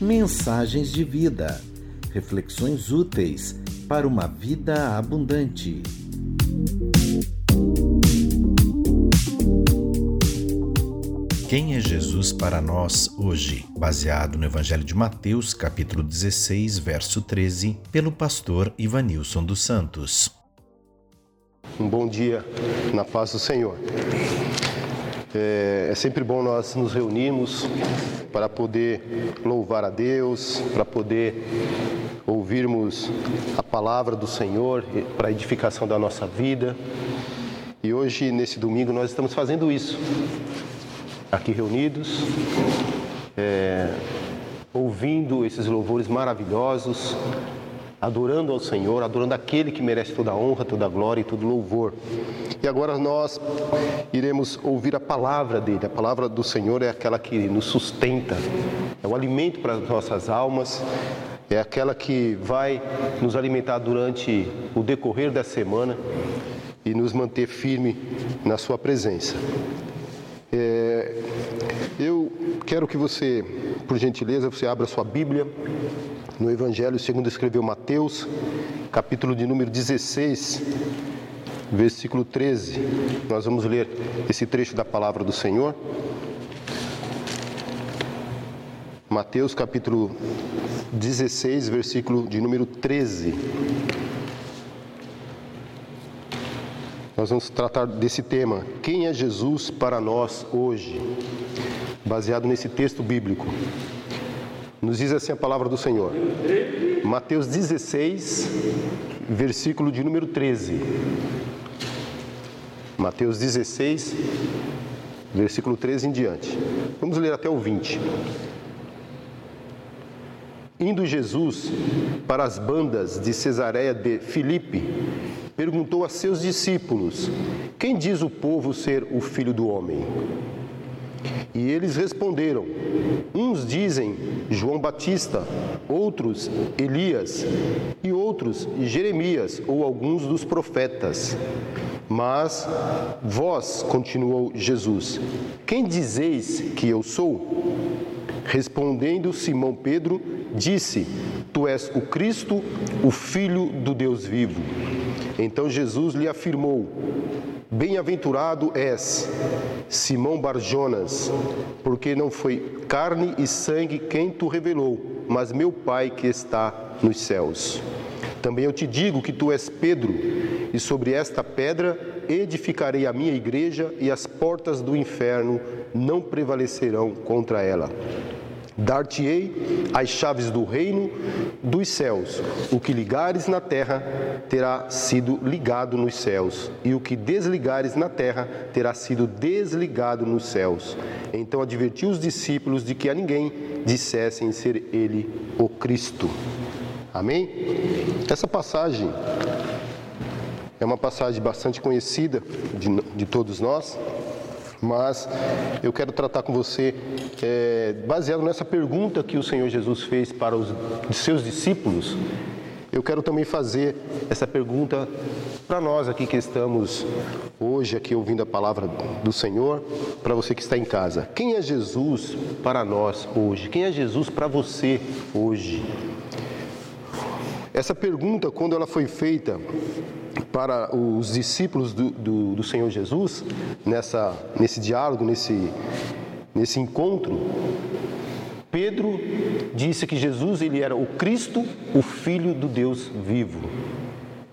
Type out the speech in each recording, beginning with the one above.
Mensagens de vida. Reflexões úteis para uma vida abundante. Quem é Jesus para nós hoje? Baseado no Evangelho de Mateus, capítulo 16, verso 13, pelo pastor Ivanilson dos Santos. Um bom dia na paz do Senhor. É, é, sempre bom nós nos reunirmos para poder louvar a Deus, para poder ouvirmos a palavra do Senhor para a edificação da nossa vida. E hoje, nesse domingo, nós estamos fazendo isso. Aqui reunidos, é, ouvindo esses louvores maravilhosos, adorando ao Senhor, adorando aquele que merece toda a honra, toda a glória e todo louvor. E agora nós iremos ouvir a palavra dele. A palavra do Senhor é aquela que nos sustenta, é o alimento para as nossas almas, é aquela que vai nos alimentar durante o decorrer da semana e nos manter firme na sua presença. É, eu quero que você, por gentileza, você abra sua Bíblia no Evangelho segundo escreveu Mateus, capítulo de número 16, versículo 13. Nós vamos ler esse trecho da palavra do Senhor. Mateus capítulo 16, versículo de número 13. Nós vamos tratar desse tema. Quem é Jesus para nós hoje? Baseado nesse texto bíblico. Nos diz assim a palavra do Senhor. Mateus 16, versículo de número 13. Mateus 16, versículo 13 em diante. Vamos ler até o 20. Indo Jesus para as bandas de Cesareia de Filipe, perguntou a seus discípulos: Quem diz o povo ser o filho do homem? E eles responderam: Uns dizem João Batista, outros Elias, e outros Jeremias ou alguns dos profetas. Mas vós, continuou Jesus, quem dizeis que eu sou? Respondendo Simão Pedro, disse: Tu és o Cristo, o Filho do Deus vivo. Então Jesus lhe afirmou: Bem-aventurado és, Simão Barjonas, porque não foi carne e sangue quem tu revelou, mas meu Pai que está nos céus. Também eu te digo que tu és Pedro, e sobre esta pedra edificarei a minha igreja, e as portas do inferno não prevalecerão contra ela. Dar-te-ei as chaves do reino dos céus. O que ligares na terra terá sido ligado nos céus, e o que desligares na terra terá sido desligado nos céus. Então advertiu os discípulos de que a ninguém dissessem ser ele o Cristo. Amém? Essa passagem é uma passagem bastante conhecida de, de todos nós mas eu quero tratar com você, é, baseado nessa pergunta que o Senhor Jesus fez para os seus discípulos, eu quero também fazer essa pergunta para nós aqui que estamos hoje aqui ouvindo a palavra do Senhor, para você que está em casa. Quem é Jesus para nós hoje? Quem é Jesus para você hoje? Essa pergunta, quando ela foi feita para os discípulos do, do, do Senhor Jesus, nessa, nesse diálogo, nesse, nesse encontro, Pedro disse que Jesus ele era o Cristo, o Filho do Deus vivo.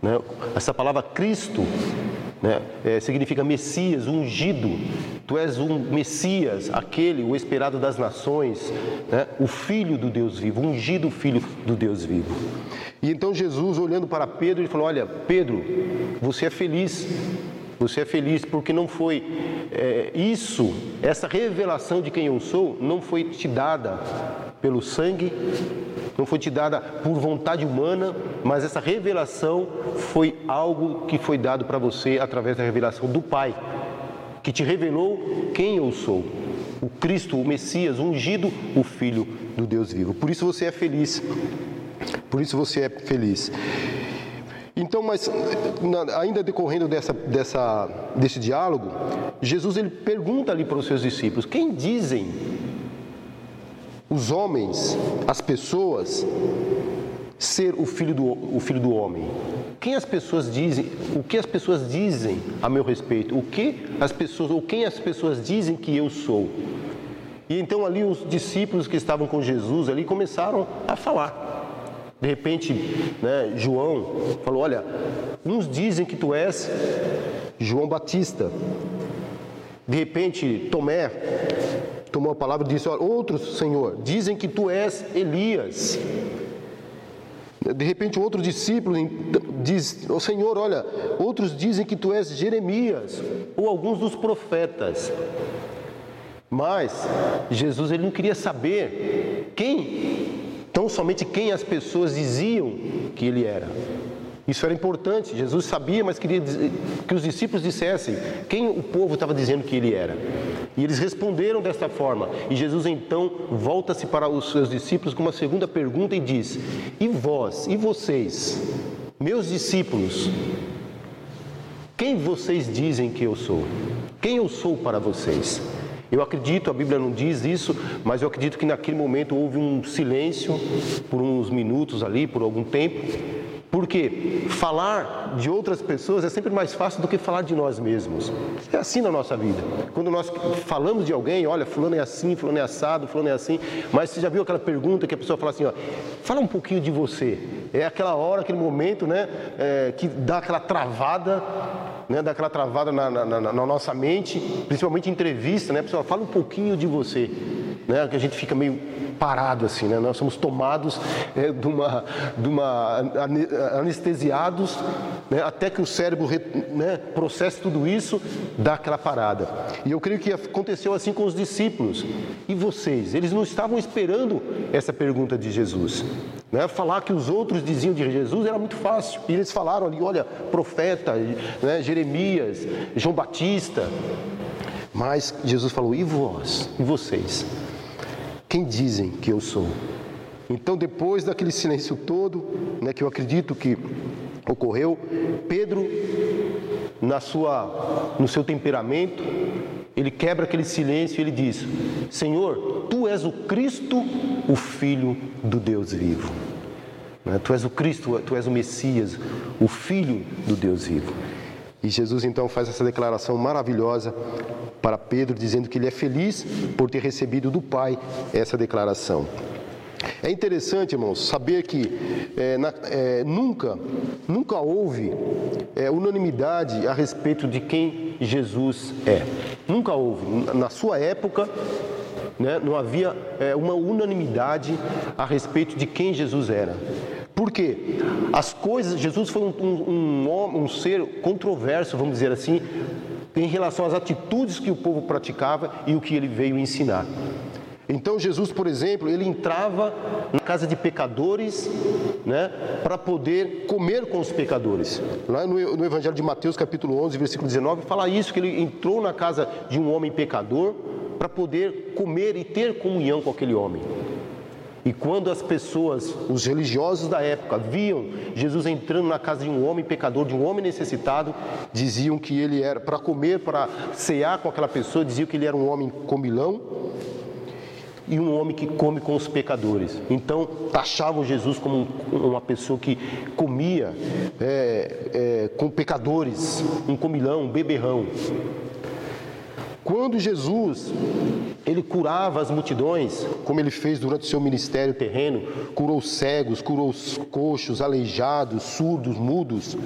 Né? Essa palavra Cristo né? É, significa Messias, ungido. Tu és um Messias, aquele, o esperado das nações, né? o Filho do Deus vivo, ungido Filho do Deus vivo. E então Jesus, olhando para Pedro, ele falou: Olha, Pedro, você é feliz. Você é feliz porque não foi é, isso, essa revelação de quem eu sou, não foi te dada pelo sangue, não foi te dada por vontade humana, mas essa revelação foi algo que foi dado para você através da revelação do Pai, que te revelou quem eu sou. O Cristo, o Messias, o ungido, o Filho do Deus vivo. Por isso você é feliz. Por isso você é feliz. Então, mas ainda decorrendo dessa, dessa, desse diálogo, Jesus ele pergunta ali para os seus discípulos: quem dizem os homens, as pessoas, ser o filho do, o filho do homem? Quem as pessoas dizem? O que as pessoas dizem a meu respeito? O que as pessoas ou quem as pessoas dizem que eu sou? E então ali os discípulos que estavam com Jesus ali começaram a falar. De repente, né, João falou: Olha, uns dizem que tu és João Batista. De repente, Tomé tomou a palavra e disse: Outros, Senhor, dizem que tu és Elias. De repente, outro discípulo diz: oh, Senhor, olha, outros dizem que tu és Jeremias ou alguns dos profetas. Mas Jesus ele não queria saber quem tão somente quem as pessoas diziam que ele era. Isso era importante. Jesus sabia, mas queria que os discípulos dissessem quem o povo estava dizendo que ele era. E eles responderam desta forma. E Jesus então volta-se para os seus discípulos com uma segunda pergunta e diz: E vós, e vocês, meus discípulos, quem vocês dizem que eu sou? Quem eu sou para vocês? Eu acredito, a Bíblia não diz isso, mas eu acredito que naquele momento houve um silêncio por uns minutos ali, por algum tempo, porque falar de outras pessoas é sempre mais fácil do que falar de nós mesmos. É assim na nossa vida. Quando nós falamos de alguém, olha, fulano é assim, fulano é assado, fulano é assim, mas você já viu aquela pergunta que a pessoa fala assim, ó, fala um pouquinho de você. É aquela hora, aquele momento, né, é, que dá aquela travada né, daquela travada na, na, na, na, nossa mente, principalmente em entrevista, né? A pessoa fala um pouquinho de você, né? Que a gente fica meio parado assim, né? Nós somos tomados é, de, uma, de uma anestesiados, né? até que o cérebro né, processe tudo isso, dá aquela parada. E eu creio que aconteceu assim com os discípulos. E vocês? Eles não estavam esperando essa pergunta de Jesus. Né? Falar que os outros diziam de Jesus era muito fácil. E eles falaram ali, olha, profeta, né? Jeremias, João Batista. Mas Jesus falou: e vós? E vocês? Quem dizem que eu sou? Então, depois daquele silêncio todo, né, que eu acredito que ocorreu, Pedro, na sua, no seu temperamento, ele quebra aquele silêncio e ele diz: Senhor, tu és o Cristo, o Filho do Deus vivo. Né, tu és o Cristo, tu és o Messias, o Filho do Deus vivo. E Jesus então faz essa declaração maravilhosa para Pedro, dizendo que ele é feliz por ter recebido do Pai essa declaração. É interessante, irmãos, saber que é, na, é, nunca, nunca houve é, unanimidade a respeito de quem Jesus é. Nunca houve. Na sua época, né, não havia é, uma unanimidade a respeito de quem Jesus era. Por quê? As coisas, Jesus foi um, um, um, um ser controverso, vamos dizer assim, em relação às atitudes que o povo praticava e o que ele veio ensinar. Então Jesus, por exemplo, ele entrava na casa de pecadores, né, para poder comer com os pecadores. Lá no, no, Evangelho de Mateus, capítulo 11, versículo 19, fala isso que ele entrou na casa de um homem pecador para poder comer e ter comunhão com aquele homem. E quando as pessoas, os religiosos da época, viam Jesus entrando na casa de um homem pecador, de um homem necessitado, diziam que ele era, para comer, para cear com aquela pessoa, diziam que ele era um homem comilão e um homem que come com os pecadores. Então, taxavam Jesus como uma pessoa que comia é, é, com pecadores, um comilão, um beberrão. Quando Jesus ele curava as multidões, como ele fez durante o seu ministério terreno, curou cegos, curou os coxos, aleijados, surdos, mudos.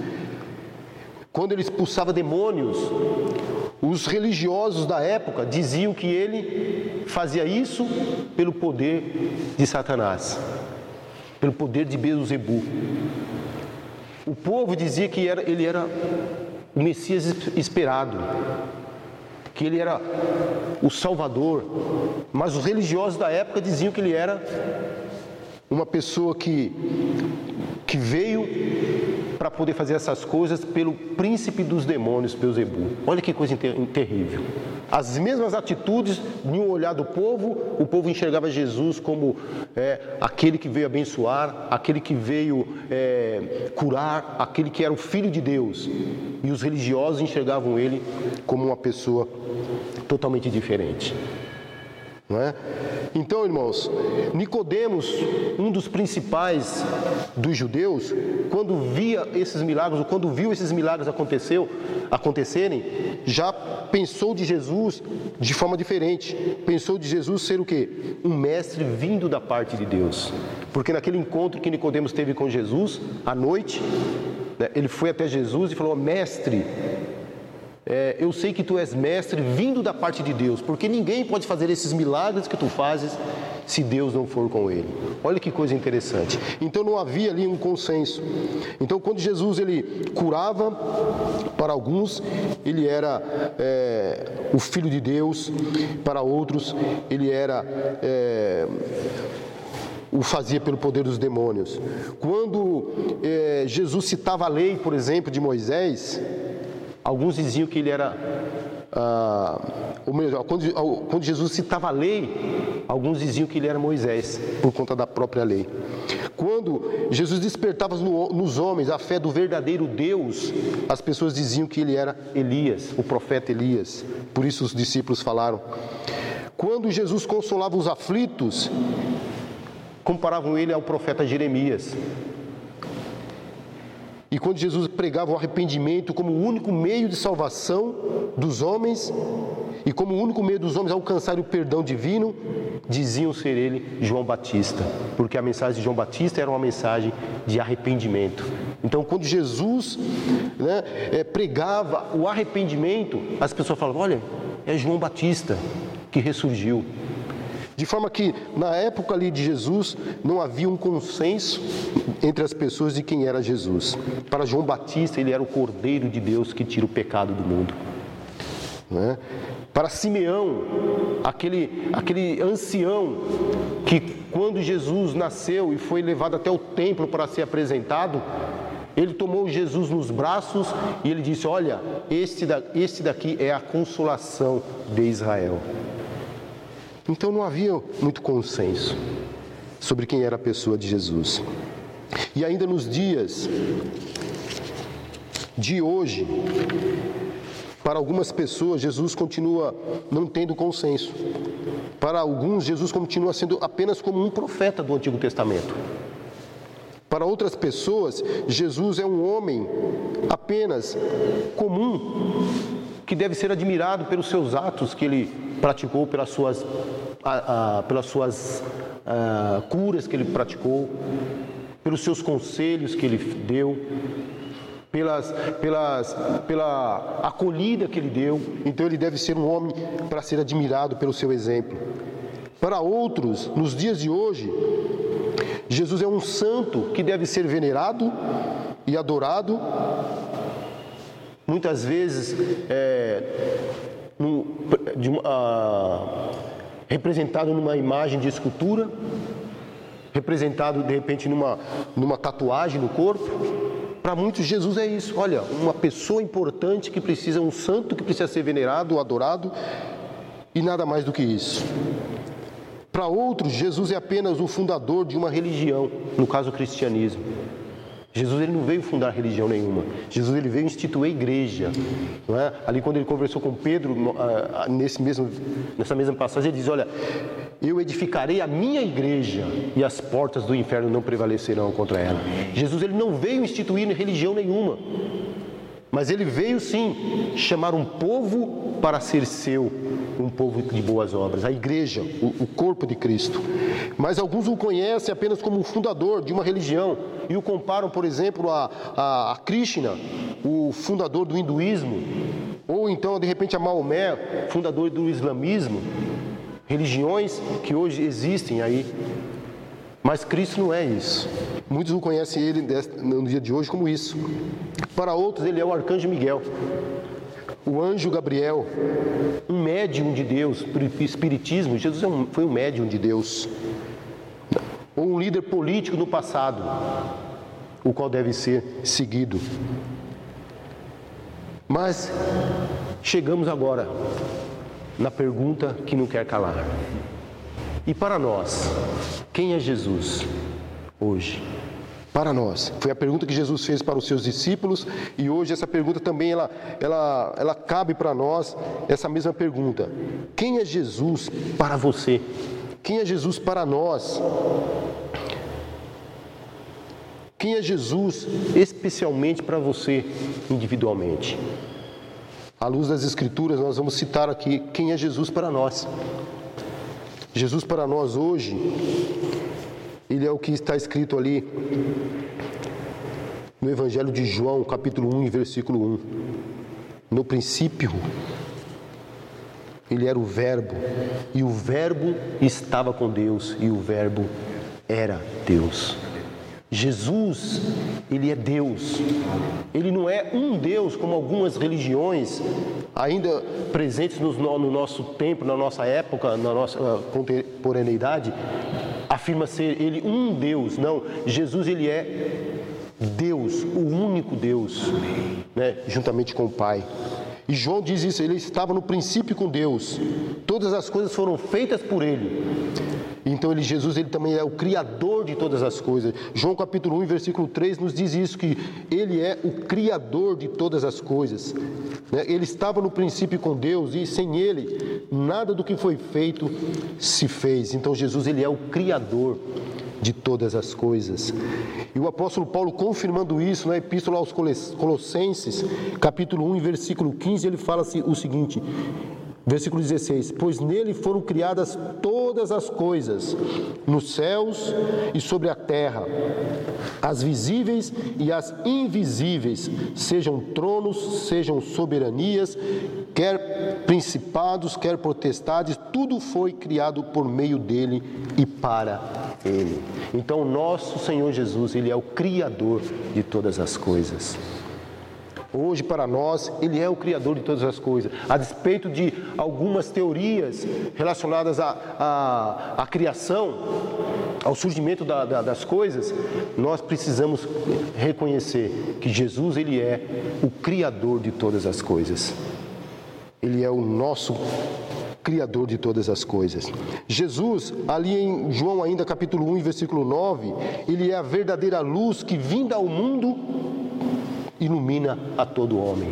Quando ele expulsava demônios, os religiosos da época diziam que ele fazia isso pelo poder de Satanás, pelo poder de Beuzebu. O povo dizia que era, ele era o Messias esperado, que ele era o Salvador, mas os religiosos da época diziam que ele era uma pessoa que, que veio para poder fazer essas coisas pelo príncipe dos demônios, Beuzebu. Olha que coisa ter terrível. As mesmas atitudes, em um olhar do povo, o povo enxergava Jesus como é, aquele que veio abençoar, aquele que veio é, curar, aquele que era o Filho de Deus. E os religiosos enxergavam ele como uma pessoa totalmente diferente. É? Então, irmãos, Nicodemos, um dos principais dos judeus, quando via esses milagres, ou quando viu esses milagres aconteceu, acontecerem, já pensou de Jesus de forma diferente. Pensou de Jesus ser o quê? Um mestre vindo da parte de Deus. Porque naquele encontro que Nicodemos teve com Jesus à noite, né, ele foi até Jesus e falou: "Mestre, é, eu sei que tu és mestre vindo da parte de Deus, porque ninguém pode fazer esses milagres que tu fazes se Deus não for com ele. Olha que coisa interessante. Então não havia ali um consenso. Então quando Jesus ele curava, para alguns ele era é, o filho de Deus, para outros ele era é, o fazia pelo poder dos demônios. Quando é, Jesus citava a lei, por exemplo, de Moisés, Alguns diziam que ele era. Ah, ou melhor, quando, quando Jesus citava a lei, alguns diziam que ele era Moisés, por conta da própria lei. Quando Jesus despertava no, nos homens a fé do verdadeiro Deus, as pessoas diziam que ele era Elias, o profeta Elias. Por isso os discípulos falaram. Quando Jesus consolava os aflitos, comparavam ele ao profeta Jeremias. E quando Jesus pregava o arrependimento como o único meio de salvação dos homens e como o único meio dos homens alcançarem o perdão divino, diziam ser ele João Batista, porque a mensagem de João Batista era uma mensagem de arrependimento. Então, quando Jesus né, é, pregava o arrependimento, as pessoas falavam: olha, é João Batista que ressurgiu. De forma que, na época ali de Jesus, não havia um consenso entre as pessoas de quem era Jesus. Para João Batista, ele era o Cordeiro de Deus que tira o pecado do mundo. Né? Para Simeão, aquele, aquele ancião que, quando Jesus nasceu e foi levado até o templo para ser apresentado, ele tomou Jesus nos braços e ele disse: Olha, este, da, este daqui é a consolação de Israel. Então não havia muito consenso sobre quem era a pessoa de Jesus. E ainda nos dias de hoje, para algumas pessoas, Jesus continua não tendo consenso. Para alguns, Jesus continua sendo apenas como um profeta do Antigo Testamento. Para outras pessoas, Jesus é um homem apenas comum, que deve ser admirado pelos seus atos que ele praticou, pelas suas, pelas suas curas que ele praticou, pelos seus conselhos que ele deu, pelas, pelas, pela acolhida que ele deu. Então ele deve ser um homem para ser admirado pelo seu exemplo. Para outros, nos dias de hoje, Jesus é um santo que deve ser venerado e adorado. Muitas vezes é, de, representado numa imagem de escultura, representado de repente numa, numa tatuagem no corpo. Para muitos, Jesus é isso. Olha, uma pessoa importante que precisa, um santo que precisa ser venerado, adorado, e nada mais do que isso. Para outros, Jesus é apenas o fundador de uma religião, no caso o cristianismo. Jesus ele não veio fundar religião nenhuma. Jesus ele veio instituir a igreja. Não é? Ali quando ele conversou com Pedro ah, ah, nesse mesmo, nessa mesma passagem ele diz: olha, eu edificarei a minha igreja e as portas do inferno não prevalecerão contra ela. Jesus ele não veio instituir religião nenhuma. Mas ele veio sim chamar um povo para ser seu, um povo de boas obras, a igreja, o, o corpo de Cristo. Mas alguns o conhecem apenas como um fundador de uma religião e o comparam, por exemplo, a, a, a Krishna, o fundador do hinduísmo, ou então, de repente, a Maomé, fundador do islamismo, religiões que hoje existem aí mas Cristo não é isso. Muitos não conhecem ele no dia de hoje como isso. Para outros, ele é o arcanjo Miguel, o anjo Gabriel, um médium de Deus, espiritismo. Jesus é foi um médium de Deus, ou um líder político no passado, o qual deve ser seguido. Mas chegamos agora na pergunta que não quer calar. E para nós, quem é Jesus hoje? Para nós. Foi a pergunta que Jesus fez para os seus discípulos e hoje essa pergunta também ela, ela, ela cabe para nós, essa mesma pergunta. Quem é Jesus para você? Quem é Jesus para nós? Quem é Jesus especialmente para você individualmente? À luz das Escrituras, nós vamos citar aqui quem é Jesus para nós. Jesus para nós hoje, ele é o que está escrito ali no Evangelho de João, capítulo 1, versículo 1. No princípio, ele era o Verbo, e o Verbo estava com Deus, e o Verbo era Deus. Jesus, ele é Deus. Ele não é um Deus como algumas religiões ainda presentes no, no nosso tempo, na nossa época, na nossa uh, contemporaneidade, afirma ser ele um Deus. Não, Jesus ele é Deus, o único Deus, né, juntamente com o Pai. E João diz isso, ele estava no princípio com Deus. Todas as coisas foram feitas por ele. Então ele, Jesus, ele também é o criador de todas as coisas. João capítulo 1, versículo 3 nos diz isso que ele é o criador de todas as coisas. Né? Ele estava no princípio com Deus e sem ele nada do que foi feito se fez. Então Jesus ele é o criador de todas as coisas. E o apóstolo Paulo, confirmando isso na Epístola aos Colossenses, capítulo 1, versículo 15, ele fala assim, o seguinte: Versículo 16: Pois nele foram criadas todas as coisas, nos céus e sobre a terra, as visíveis e as invisíveis, sejam tronos, sejam soberanias, quer principados, quer potestades, tudo foi criado por meio dele e para ele. Então, nosso Senhor Jesus, ele é o Criador de todas as coisas. Hoje, para nós, Ele é o Criador de todas as coisas. A despeito de algumas teorias relacionadas à, à, à criação, ao surgimento da, da, das coisas, nós precisamos reconhecer que Jesus ele é o Criador de todas as coisas. Ele é o nosso Criador de todas as coisas. Jesus, ali em João ainda capítulo 1, versículo 9, ele é a verdadeira luz que vinda ao mundo ilumina a todo homem.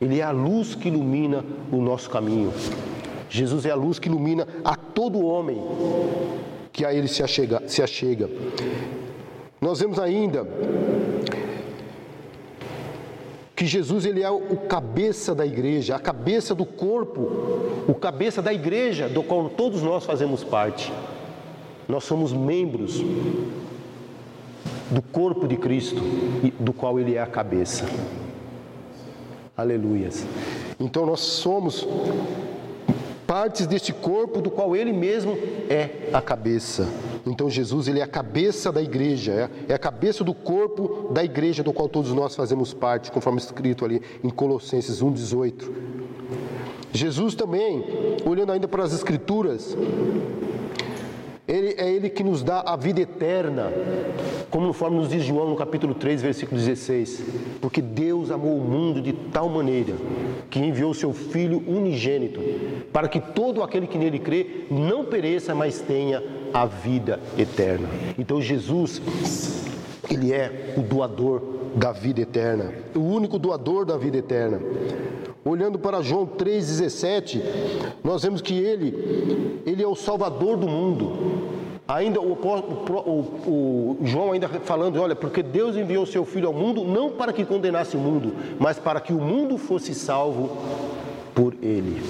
Ele é a luz que ilumina o nosso caminho. Jesus é a luz que ilumina a todo homem que a ele se achega. Se achega. Nós vemos ainda que Jesus ele é o cabeça da igreja, a cabeça do corpo, o cabeça da igreja do qual todos nós fazemos parte. Nós somos membros do corpo de Cristo, do qual ele é a cabeça. Aleluias. Então nós somos partes deste corpo do qual ele mesmo é a cabeça. Então Jesus ele é a cabeça da igreja, é, é a cabeça do corpo da igreja do qual todos nós fazemos parte, conforme escrito ali em Colossenses 1:18. Jesus também, olhando ainda para as escrituras, ele, é Ele que nos dá a vida eterna, como conforme nos diz João no capítulo 3, versículo 16. Porque Deus amou o mundo de tal maneira que enviou seu Filho unigênito, para que todo aquele que nele crê não pereça, mas tenha a vida eterna. Então Jesus, Ele é o doador da vida eterna, o único doador da vida eterna. Olhando para João 3,17, nós vemos que ele, ele é o Salvador do mundo. Ainda o, o, o, João ainda falando, olha, porque Deus enviou seu Filho ao mundo não para que condenasse o mundo, mas para que o mundo fosse salvo por ele.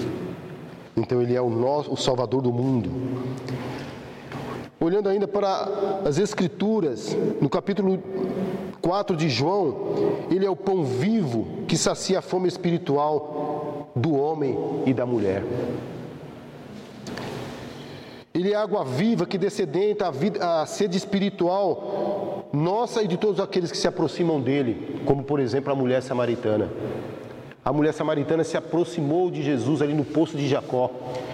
Então ele é o, nosso, o Salvador do mundo. Olhando ainda para as Escrituras, no capítulo 4 de João, ele é o pão vivo que sacia a fome espiritual do homem e da mulher. Ele é água viva que descedenta a, vida, a sede espiritual nossa e de todos aqueles que se aproximam dele, como por exemplo a mulher samaritana. A mulher samaritana se aproximou de Jesus ali no poço de Jacó.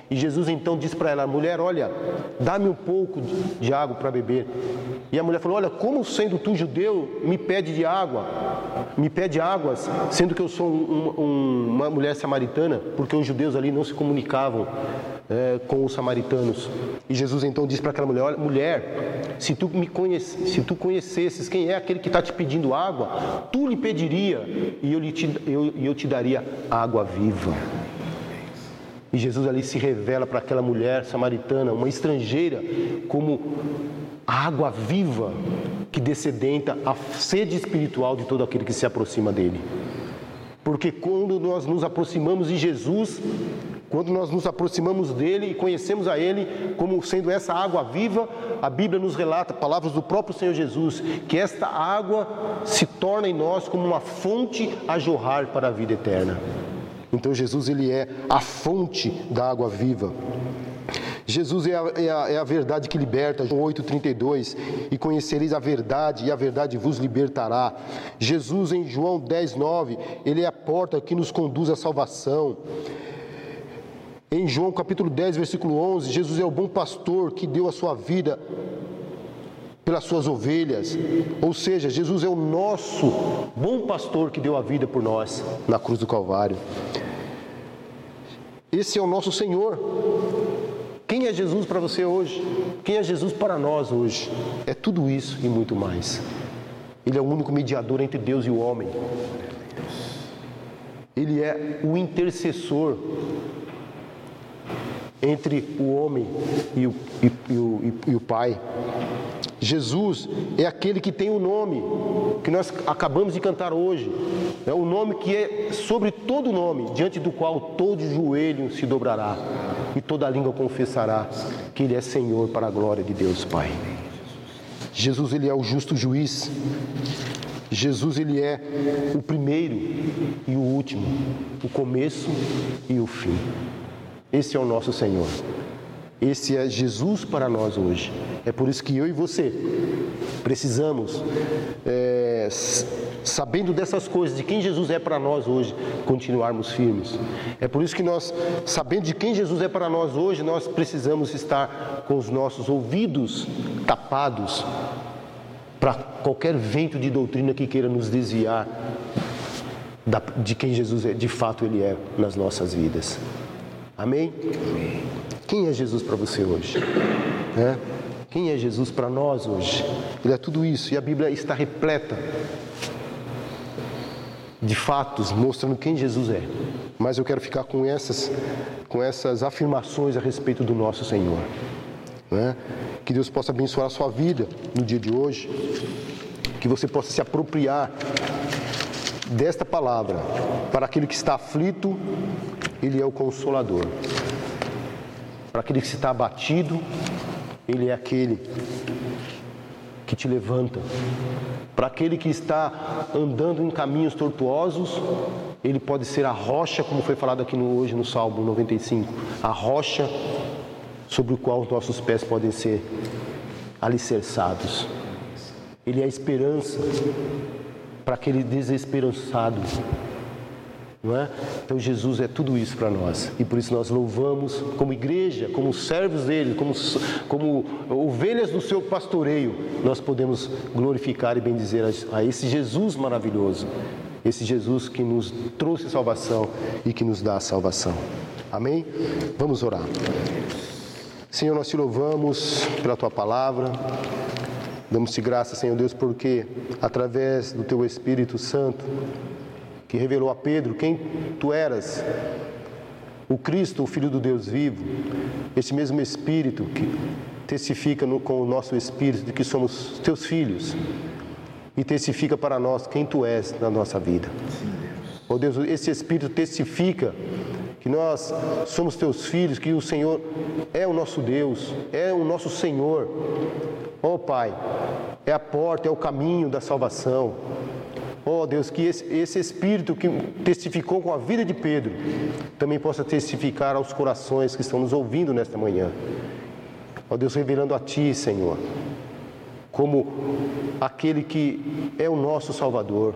E Jesus então disse para ela: mulher, olha, dá-me um pouco de água para beber. E a mulher falou: Olha, como sendo tu judeu, me pede de água, me pede águas, sendo que eu sou um, um, uma mulher samaritana, porque os judeus ali não se comunicavam é, com os samaritanos. E Jesus então disse para aquela mulher: Olha, mulher, se tu me conhece, se tu conhecesses quem é aquele que está te pedindo água, tu lhe pediria e eu, lhe te, eu, eu te daria água viva. E Jesus ali se revela para aquela mulher samaritana, uma estrangeira, como a água viva que descedenta a sede espiritual de todo aquele que se aproxima dele. Porque quando nós nos aproximamos de Jesus, quando nós nos aproximamos dele e conhecemos a ele como sendo essa água viva, a Bíblia nos relata, palavras do próprio Senhor Jesus, que esta água se torna em nós como uma fonte a jorrar para a vida eterna. Então Jesus ele é a fonte da água viva. Jesus é a, é a, é a verdade que liberta, João 8,32, e conhecereis a verdade, e a verdade vos libertará. Jesus em João 10, 9, ele é a porta que nos conduz à salvação. Em João capítulo 10, versículo 11, Jesus é o bom pastor que deu a sua vida pelas suas ovelhas. Ou seja, Jesus é o nosso bom pastor que deu a vida por nós na cruz do Calvário. Esse é o nosso Senhor. Quem é Jesus para você hoje? Quem é Jesus para nós hoje? É tudo isso e muito mais. Ele é o único mediador entre Deus e o homem. Ele é o intercessor entre o homem e o, e, e, o, e o Pai. Jesus é aquele que tem o nome que nós acabamos de cantar hoje. É o nome que é sobre todo nome, diante do qual todo joelho se dobrará e toda língua confessará que Ele é Senhor para a glória de Deus Pai. Jesus ele é o justo juiz. Jesus ele é o primeiro e o último, o começo e o fim. Esse é o nosso Senhor. Esse é Jesus para nós hoje. É por isso que eu e você precisamos, é, sabendo dessas coisas, de quem Jesus é para nós hoje, continuarmos firmes. É por isso que nós, sabendo de quem Jesus é para nós hoje, nós precisamos estar com os nossos ouvidos tapados para qualquer vento de doutrina que queira nos desviar de quem Jesus é, de fato Ele é nas nossas vidas. Amém? Quem é Jesus para você hoje? É? Quem é Jesus para nós hoje? Ele é tudo isso e a Bíblia está repleta de fatos mostrando quem Jesus é. Mas eu quero ficar com essas, com essas afirmações a respeito do nosso Senhor. Né? Que Deus possa abençoar a sua vida no dia de hoje, que você possa se apropriar desta palavra para aquele que está aflito ele é o consolador. Para aquele que está abatido, Ele é aquele que te levanta. Para aquele que está andando em caminhos tortuosos, Ele pode ser a rocha, como foi falado aqui no, hoje no Salmo 95, a rocha sobre o qual os nossos pés podem ser alicerçados. Ele é a esperança para aquele desesperançado não é? Então Jesus é tudo isso para nós e por isso nós louvamos como igreja, como servos dele, como, como ovelhas do seu pastoreio, nós podemos glorificar e bendizer a, a esse Jesus maravilhoso, esse Jesus que nos trouxe salvação e que nos dá salvação. Amém? Vamos orar. Senhor, nós te louvamos pela tua palavra. Damos-te graça, Senhor Deus, porque através do teu Espírito Santo que revelou a Pedro quem tu eras, o Cristo, o Filho do Deus vivo, esse mesmo Espírito que testifica no, com o nosso Espírito de que somos teus filhos e testifica para nós quem tu és na nossa vida. Oh Deus, esse Espírito testifica que nós somos teus filhos, que o Senhor é o nosso Deus, é o nosso Senhor. Oh Pai, é a porta, é o caminho da salvação. Oh Deus, que esse, esse, Espírito que testificou com a vida de Pedro também possa testificar aos corações que estão nos ouvindo nesta manhã. Ó oh Deus, revelando a Ti, Senhor, como aquele que é o nosso Salvador,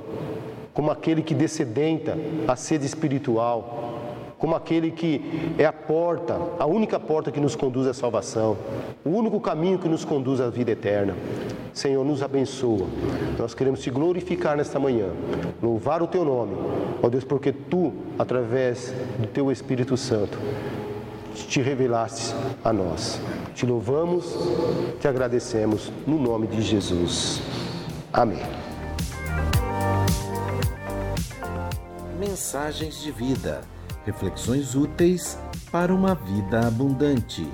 como aquele que descedenta a sede espiritual, como aquele que é a porta, a única porta que nos conduz à salvação, o único caminho que nos conduz à vida eterna. Senhor, nos abençoa. Nós queremos te glorificar nesta manhã, louvar o teu nome, ó Deus, porque tu, através do teu Espírito Santo, te revelaste a nós. Te louvamos, te agradecemos, no nome de Jesus. Amém. Mensagens de vida, reflexões úteis para uma vida abundante.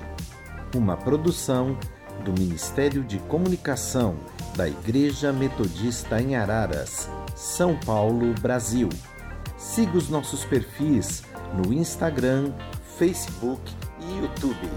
Uma produção do Ministério de Comunicação da Igreja Metodista em Araras, São Paulo, Brasil. Siga os nossos perfis no Instagram, Facebook e YouTube.